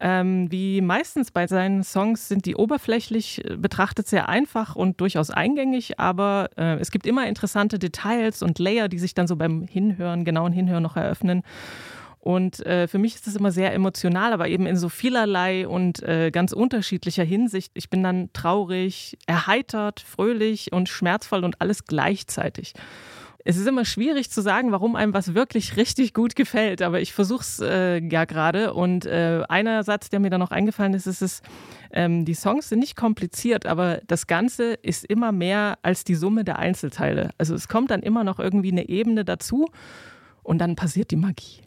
Ähm, wie meistens bei seinen Songs sind die oberflächlich äh, betrachtet sehr einfach und durchaus eingängig, aber äh, es gibt immer interessante Details und Layer, die sich dann so beim Hinhören, genauen Hinhören noch eröffnen. Und äh, für mich ist das immer sehr emotional, aber eben in so vielerlei und äh, ganz unterschiedlicher Hinsicht. Ich bin dann traurig, erheitert, fröhlich und schmerzvoll und alles gleichzeitig. Es ist immer schwierig zu sagen, warum einem was wirklich richtig gut gefällt, aber ich versuche es äh, ja gerade. Und äh, einer Satz, der mir da noch eingefallen ist, ist es, ähm, die Songs sind nicht kompliziert, aber das Ganze ist immer mehr als die Summe der Einzelteile. Also es kommt dann immer noch irgendwie eine Ebene dazu und dann passiert die Magie.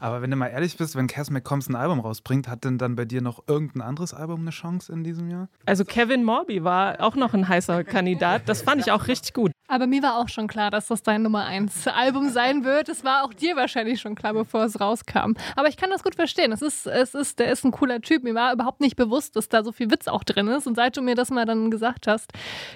Aber wenn du mal ehrlich bist, wenn Cass McCombs ein Album rausbringt, hat denn dann bei dir noch irgendein anderes Album eine Chance in diesem Jahr? Also Kevin Morby war auch noch ein heißer Kandidat. Das fand ich auch richtig gut. Aber mir war auch schon klar, dass das dein Nummer 1 Album sein wird. Es war auch dir wahrscheinlich schon klar, bevor es rauskam. Aber ich kann das gut verstehen. Es ist, es ist, der ist ein cooler Typ. Mir war überhaupt nicht bewusst, dass da so viel Witz auch drin ist. Und seit du mir das mal dann gesagt hast,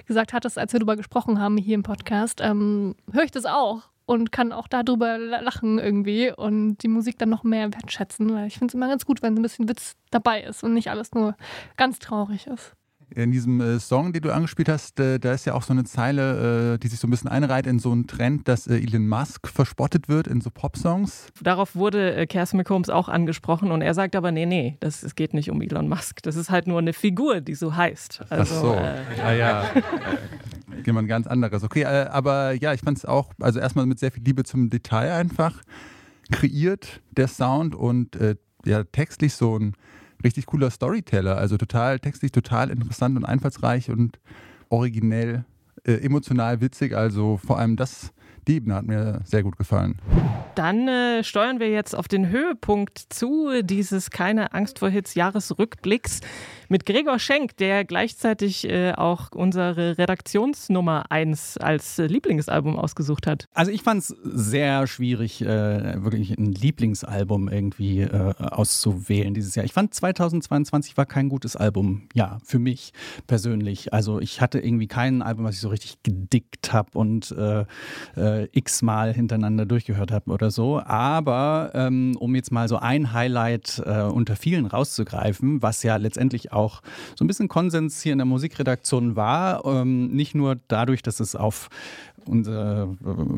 gesagt hattest, als wir darüber gesprochen haben hier im Podcast, ähm, höre ich das auch und kann auch darüber lachen irgendwie und die Musik dann noch mehr wertschätzen, weil ich finde es immer ganz gut, wenn ein bisschen Witz dabei ist und nicht alles nur ganz traurig ist. In diesem äh, Song, den du angespielt hast, äh, da ist ja auch so eine Zeile, äh, die sich so ein bisschen einreiht in so einen Trend, dass äh, Elon Musk verspottet wird in so Popsongs. Darauf wurde äh, Kerstin McCombs auch angesprochen und er sagt aber, nee, nee, das, es geht nicht um Elon Musk. Das ist halt nur eine Figur, die so heißt. Also, Ach so, äh, ja. Jemand ganz anderes. Okay, äh, aber ja, ich fand es auch, also erstmal mit sehr viel Liebe zum Detail einfach kreiert, der Sound und ja, textlich so ein richtig cooler Storyteller. Also total textlich, total interessant und einfallsreich und originell, äh, emotional witzig. Also vor allem das, die Ebene hat mir sehr gut gefallen. Dann äh, steuern wir jetzt auf den Höhepunkt zu dieses Keine Angst vor Hits Jahresrückblicks mit Gregor Schenk, der gleichzeitig äh, auch unsere Redaktionsnummer 1 als äh, Lieblingsalbum ausgesucht hat. Also ich fand es sehr schwierig, äh, wirklich ein Lieblingsalbum irgendwie äh, auszuwählen dieses Jahr. Ich fand 2022 war kein gutes Album, ja, für mich persönlich. Also ich hatte irgendwie kein Album, was ich so richtig gedickt habe und äh, äh, x-mal hintereinander durchgehört habe oder so. Aber ähm, um jetzt mal so ein Highlight unter vielen rauszugreifen, was ja letztendlich auch so ein bisschen Konsens hier in der Musikredaktion war, ähm, nicht nur dadurch, dass es auf unser,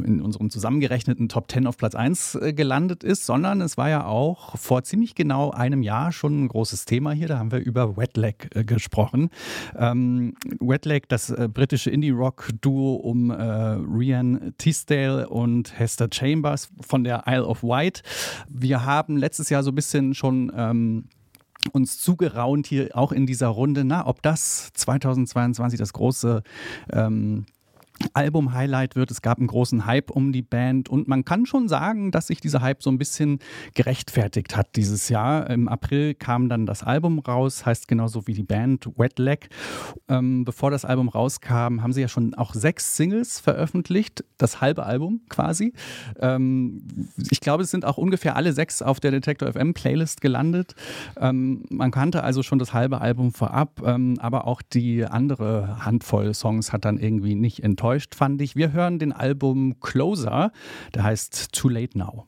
in unserem zusammengerechneten Top 10 auf Platz 1 äh, gelandet ist, sondern es war ja auch vor ziemlich genau einem Jahr schon ein großes Thema hier. Da haben wir über Wet Leg äh, gesprochen. Ähm, Wet Leg, das äh, britische Indie-Rock-Duo um äh, Rian Tisdale und Hester Chambers von der Isle of Wight. Wir haben letztes Jahr so ein bisschen schon ähm, uns zugeraunt hier auch in dieser Runde, na, ob das 2022 das große ähm, Album-Highlight wird. Es gab einen großen Hype um die Band und man kann schon sagen, dass sich dieser Hype so ein bisschen gerechtfertigt hat dieses Jahr. Im April kam dann das Album raus, heißt genauso wie die Band Wet Leg. Ähm, bevor das Album rauskam, haben sie ja schon auch sechs Singles veröffentlicht, das halbe Album quasi. Ähm, ich glaube, es sind auch ungefähr alle sechs auf der Detector FM Playlist gelandet. Ähm, man kannte also schon das halbe Album vorab, ähm, aber auch die andere Handvoll Songs hat dann irgendwie nicht enttäuscht enttäuscht, fand ich. Wir hören den Album Closer, der heißt Too Late Now.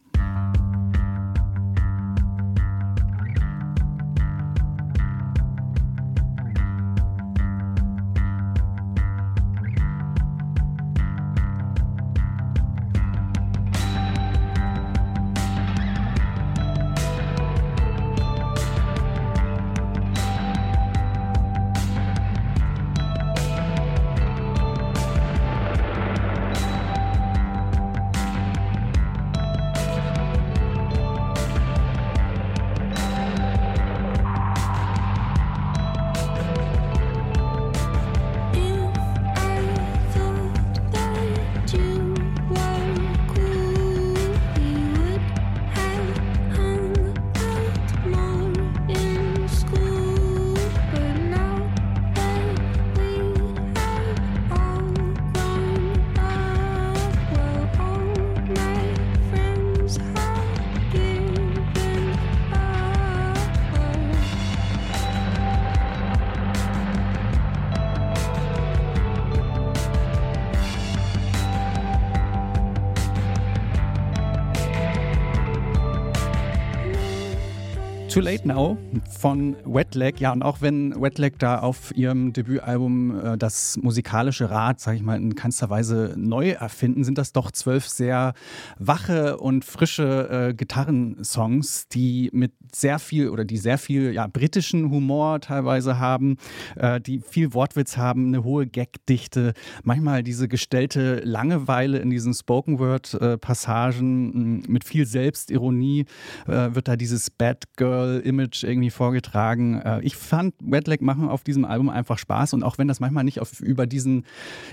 Too Late Now von Wetleg. Ja, und auch wenn Wetleg da auf ihrem Debütalbum äh, das musikalische Rad, sag ich mal, in keinster Weise neu erfinden, sind das doch zwölf sehr wache und frische äh, Gitarrensongs, die mit sehr viel oder die sehr viel ja, britischen Humor teilweise haben, äh, die viel Wortwitz haben, eine hohe Gagdichte, manchmal diese gestellte Langeweile in diesen Spoken Word-Passagen mit viel Selbstironie äh, wird da dieses Bad Girl-Image irgendwie vorgetragen. Äh, ich fand Wetleg machen auf diesem Album einfach Spaß und auch wenn das manchmal nicht auf, über diesen,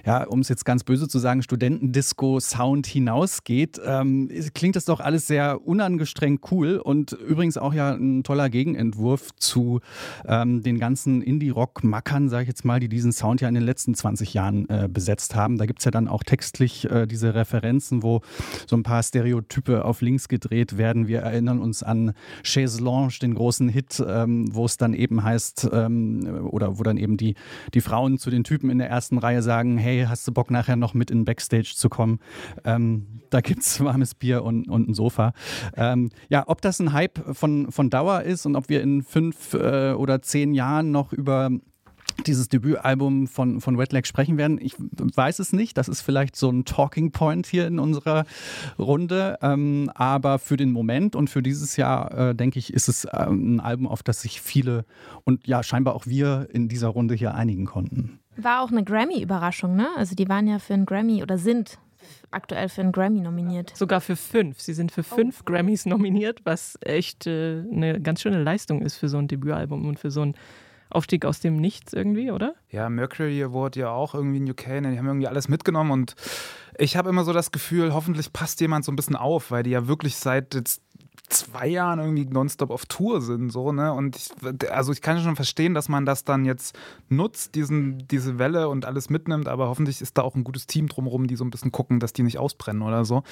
ja, um es jetzt ganz böse zu sagen, Studentendisco-Sound hinausgeht, ähm, klingt das doch alles sehr unangestrengt cool und übrigens auch ja ein toller Gegenentwurf zu ähm, den ganzen Indie-Rock-Mackern, sage ich jetzt mal, die diesen Sound ja in den letzten 20 Jahren äh, besetzt haben. Da gibt es ja dann auch textlich äh, diese Referenzen, wo so ein paar Stereotype auf links gedreht werden. Wir erinnern uns an Chez Lange, den großen Hit, ähm, wo es dann eben heißt, ähm, oder wo dann eben die, die Frauen zu den Typen in der ersten Reihe sagen, hey, hast du Bock nachher noch mit in Backstage zu kommen? Ähm, da gibt es warmes Bier und, und ein Sofa. Ähm, ja, ob das ein Hype von, von Dauer ist und ob wir in fünf äh, oder zehn Jahren noch über dieses Debütalbum von, von Wetlag sprechen werden. Ich weiß es nicht. Das ist vielleicht so ein Talking Point hier in unserer Runde. Ähm, aber für den Moment und für dieses Jahr, äh, denke ich, ist es ähm, ein Album, auf das sich viele und ja, scheinbar auch wir in dieser Runde hier einigen konnten. War auch eine Grammy-Überraschung, ne? Also die waren ja für einen Grammy oder sind aktuell für einen Grammy nominiert. Sogar für fünf. Sie sind für fünf oh. Grammys nominiert, was echt äh, eine ganz schöne Leistung ist für so ein Debütalbum und für so ein Aufstieg aus dem Nichts irgendwie, oder? Ja, Mercury Award ja auch irgendwie in UK, ne? die haben irgendwie alles mitgenommen und ich habe immer so das Gefühl, hoffentlich passt jemand so ein bisschen auf, weil die ja wirklich seit jetzt zwei Jahren irgendwie nonstop auf Tour sind, so, ne? Und ich, also ich kann schon verstehen, dass man das dann jetzt nutzt, diesen, diese Welle und alles mitnimmt, aber hoffentlich ist da auch ein gutes Team drumherum, die so ein bisschen gucken, dass die nicht ausbrennen oder so.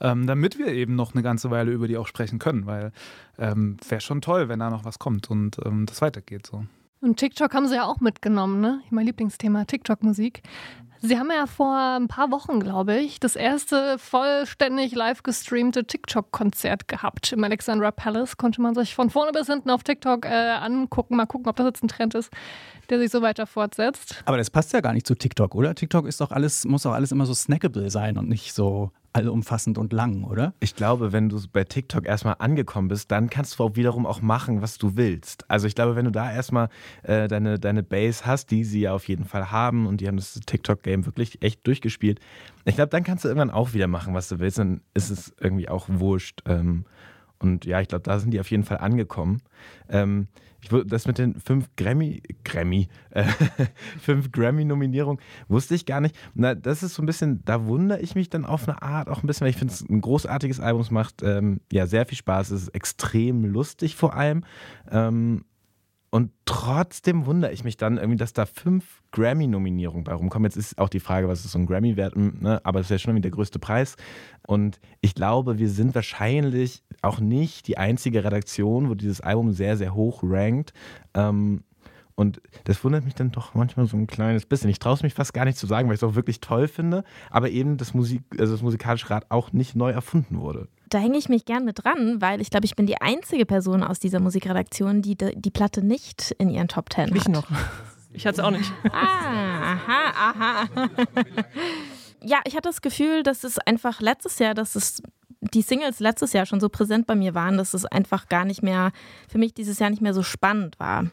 Ähm, damit wir eben noch eine ganze Weile über die auch sprechen können, weil ähm, wäre schon toll, wenn da noch was kommt und ähm, das weitergeht so. Und TikTok haben sie ja auch mitgenommen, ne? Mein Lieblingsthema, TikTok-Musik. Sie haben ja vor ein paar Wochen, glaube ich, das erste vollständig live gestreamte TikTok-Konzert gehabt. Im Alexandra Palace konnte man sich von vorne bis hinten auf TikTok äh, angucken. Mal gucken, ob das jetzt ein Trend ist, der sich so weiter fortsetzt. Aber das passt ja gar nicht zu TikTok, oder? TikTok ist doch alles, muss doch alles immer so snackable sein und nicht so allumfassend und lang, oder? Ich glaube, wenn du bei TikTok erstmal angekommen bist, dann kannst du auch wiederum auch machen, was du willst. Also ich glaube, wenn du da erstmal äh, deine, deine Base hast, die sie ja auf jeden Fall haben und die haben das TikTok-Game wirklich echt durchgespielt, ich glaube, dann kannst du irgendwann auch wieder machen, was du willst. Dann ist es irgendwie auch wurscht. Ähm, und ja, ich glaube, da sind die auf jeden Fall angekommen. Ähm, ich, das mit den fünf Grammy, Grammy, äh, fünf Grammy-Nominierungen wusste ich gar nicht. Na, das ist so ein bisschen, da wundere ich mich dann auf eine Art auch ein bisschen, weil ich finde es ein großartiges Album, es macht ähm, ja sehr viel Spaß, es ist extrem lustig vor allem. Ähm, und trotzdem wundere ich mich dann irgendwie, dass da fünf Grammy-Nominierungen bei rumkommen. Jetzt ist auch die Frage, was ist so ein Grammy wert, ne? aber es ist ja schon irgendwie der größte Preis. Und ich glaube, wir sind wahrscheinlich auch nicht die einzige Redaktion, wo dieses Album sehr, sehr hoch rankt. Ähm, und das wundert mich dann doch manchmal so ein kleines bisschen. Ich traue es mich fast gar nicht zu sagen, weil ich es auch wirklich toll finde, aber eben das, Musik, also das musikalische Rad auch nicht neu erfunden wurde da hänge ich mich gern mit dran, weil ich glaube, ich bin die einzige Person aus dieser Musikredaktion, die die Platte nicht in ihren Top Ten hat. Ich noch. Ich hatte es auch nicht. Ah, aha, aha. ja, ich hatte das Gefühl, dass es einfach letztes Jahr, dass es die Singles letztes Jahr schon so präsent bei mir waren, dass es einfach gar nicht mehr, für mich dieses Jahr nicht mehr so spannend war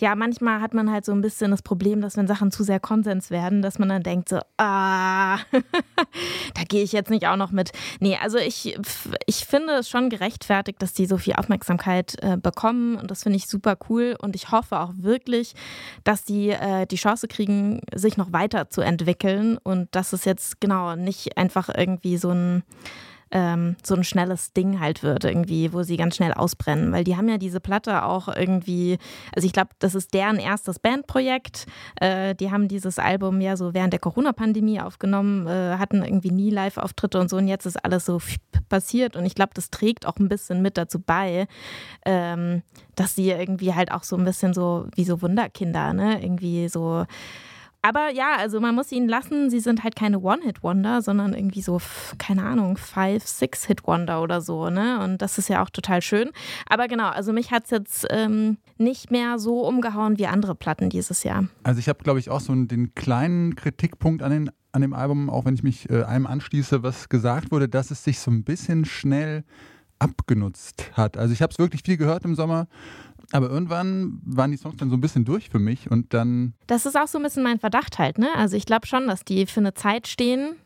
ja, manchmal hat man halt so ein bisschen das Problem, dass wenn Sachen zu sehr Konsens werden, dass man dann denkt so, ah, da gehe ich jetzt nicht auch noch mit. Nee, also ich, ich finde es schon gerechtfertigt, dass die so viel Aufmerksamkeit äh, bekommen und das finde ich super cool und ich hoffe auch wirklich, dass die äh, die Chance kriegen, sich noch weiter zu entwickeln und dass es jetzt genau nicht einfach irgendwie so ein ähm, so ein schnelles Ding halt wird, irgendwie, wo sie ganz schnell ausbrennen. Weil die haben ja diese Platte auch irgendwie, also ich glaube, das ist deren erstes Bandprojekt. Äh, die haben dieses Album ja so während der Corona-Pandemie aufgenommen, äh, hatten irgendwie nie Live-Auftritte und so und jetzt ist alles so passiert und ich glaube, das trägt auch ein bisschen mit dazu bei, ähm, dass sie irgendwie halt auch so ein bisschen so wie so Wunderkinder, ne, irgendwie so Aber ja, also man muss ihnen lassen, sie sind halt keine One-Hit-Wonder, sondern irgendwie so, keine Ahnung, Five-, Six-Hit-Wonder oder so, ne? Und das ist ja auch total schön. Aber genau, also mich hat es jetzt ähm, nicht mehr so umgehauen wie andere Platten dieses Jahr. Also ich habe, glaube ich, auch so den kleinen Kritikpunkt an, den, an dem Album, auch wenn ich mich äh, einem anschließe, was gesagt wurde, dass es sich so ein bisschen schnell abgenutzt hat. Also ich habe es wirklich viel gehört im Sommer, aber irgendwann waren die Songs dann so ein bisschen durch für mich und dann Das ist auch so ein bisschen mein Verdacht halt, ne? Also ich glaube schon, dass die für eine Zeit stehen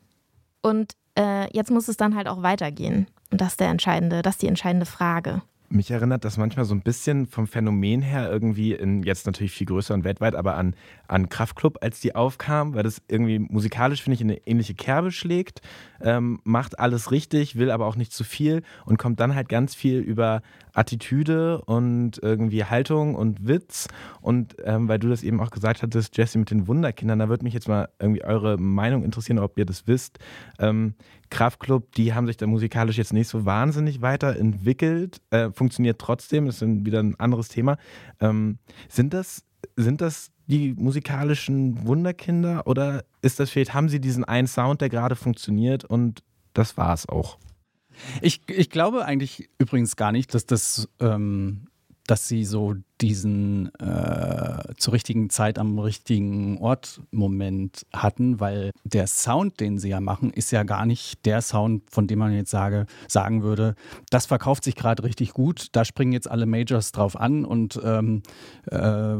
und äh, jetzt muss es dann halt auch weitergehen. Und das ist der entscheidende, das ist die entscheidende Frage. Mich erinnert das manchmal so ein bisschen vom Phänomen her irgendwie in jetzt natürlich viel größer und weltweit, aber an, an Kraftklub, als die aufkam, weil das irgendwie musikalisch, finde ich, in eine ähnliche Kerbe schlägt, ähm, macht alles richtig, will aber auch nicht zu viel und kommt dann halt ganz viel über Attitüde und irgendwie Haltung und Witz. Und ähm, weil du das eben auch gesagt hattest, Jesse, mit den Wunderkindern, da würde mich jetzt mal irgendwie eure Meinung interessieren, ob ihr das wisst. Ähm, Kraftklub, die haben sich da musikalisch jetzt nicht so wahnsinnig weiterentwickelt, äh, funktioniert trotzdem, ist dann wieder ein anderes Thema. Ähm, sind, das, sind das die musikalischen Wunderkinder oder ist das vielleicht, haben sie diesen einen Sound, der gerade funktioniert und das war es auch? Ich, ich glaube eigentlich übrigens gar nicht, dass das, ähm, dass sie so diesen äh, zur richtigen Zeit am richtigen Ort Moment hatten, weil der Sound, den sie ja machen, ist ja gar nicht der Sound, von dem man jetzt sage, sagen würde, das verkauft sich gerade richtig gut, da springen jetzt alle Majors drauf an und ähm, äh,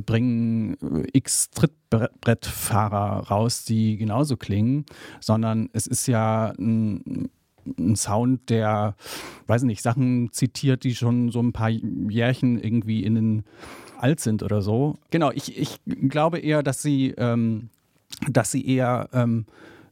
bringen x Trittbrettfahrer raus, die genauso klingen, sondern es ist ja ein ein Sound, der, weiß nicht, Sachen zitiert, die schon so ein paar Jährchen irgendwie in den alt sind oder so. Genau, ich, ich glaube eher, dass sie, ähm, dass sie eher ähm,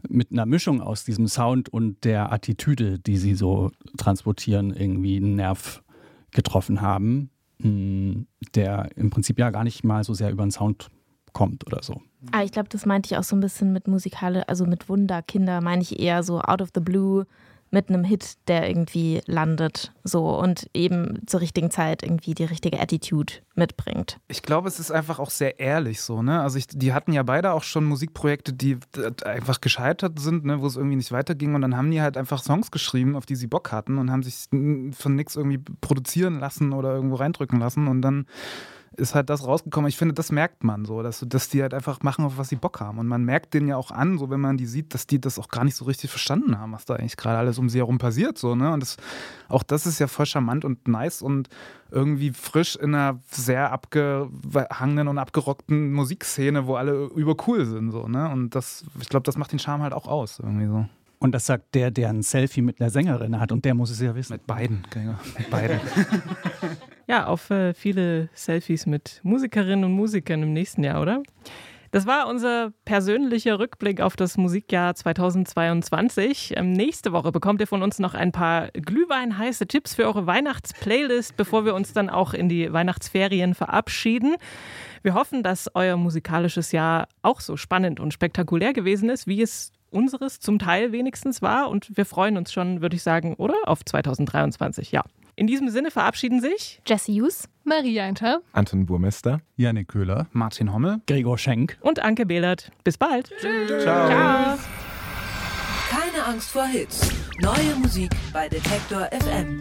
mit einer Mischung aus diesem Sound und der Attitüde, die sie so transportieren, irgendwie einen Nerv getroffen haben, mh, der im Prinzip ja gar nicht mal so sehr über den Sound kommt oder so. Ah, ich glaube, das meinte ich auch so ein bisschen mit Musikale, also mit Wunderkinder meine ich eher so out of the blue mit einem Hit, der irgendwie landet, so und eben zur richtigen Zeit irgendwie die richtige Attitude mitbringt. Ich glaube, es ist einfach auch sehr ehrlich so, ne? Also ich, die hatten ja beide auch schon Musikprojekte, die einfach gescheitert sind, ne? wo es irgendwie nicht weiterging und dann haben die halt einfach Songs geschrieben, auf die sie Bock hatten und haben sich von nichts irgendwie produzieren lassen oder irgendwo reindrücken lassen und dann ist halt das rausgekommen. Ich finde, das merkt man so, dass, dass die halt einfach machen, auf was sie Bock haben. Und man merkt denen ja auch an, so wenn man die sieht, dass die das auch gar nicht so richtig verstanden haben, was da eigentlich gerade alles um sie herum passiert. So, ne? Und das, auch das ist ja voll charmant und nice und irgendwie frisch in einer sehr abgehangenen und abgerockten Musikszene, wo alle übercool sind. So, ne? Und das, ich glaube, das macht den Charme halt auch aus. Irgendwie so. Und das sagt der, der ein Selfie mit einer Sängerin hat und der muss es ja wissen. Mit beiden, genau. Mit beiden. Ja, auf äh, viele Selfies mit Musikerinnen und Musikern im nächsten Jahr, oder? Das war unser persönlicher Rückblick auf das Musikjahr 2022. Ähm, nächste Woche bekommt ihr von uns noch ein paar glühweinheiße Tipps für eure Weihnachtsplaylist, bevor wir uns dann auch in die Weihnachtsferien verabschieden. Wir hoffen, dass euer musikalisches Jahr auch so spannend und spektakulär gewesen ist, wie es unseres zum Teil wenigstens war. Und wir freuen uns schon, würde ich sagen, oder? Auf 2023, ja. In diesem Sinne verabschieden sich Jesse Hughes, Maria Einter. Anton Burmester. Janik Köhler. Martin Hommel. Gregor Schenk. und Anke Behlert. Bis bald. Keine Angst vor Hits. Neue Musik bei Detektor FM.